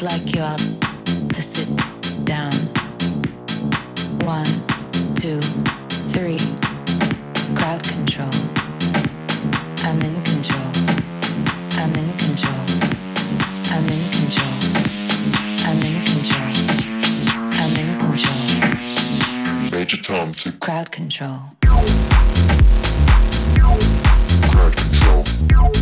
would like you all to sit down. One, two, three. Crowd control. I'm in control. I'm in control. I'm in control. I'm in control. I'm in control. Major Tom to crowd control. Crowd control.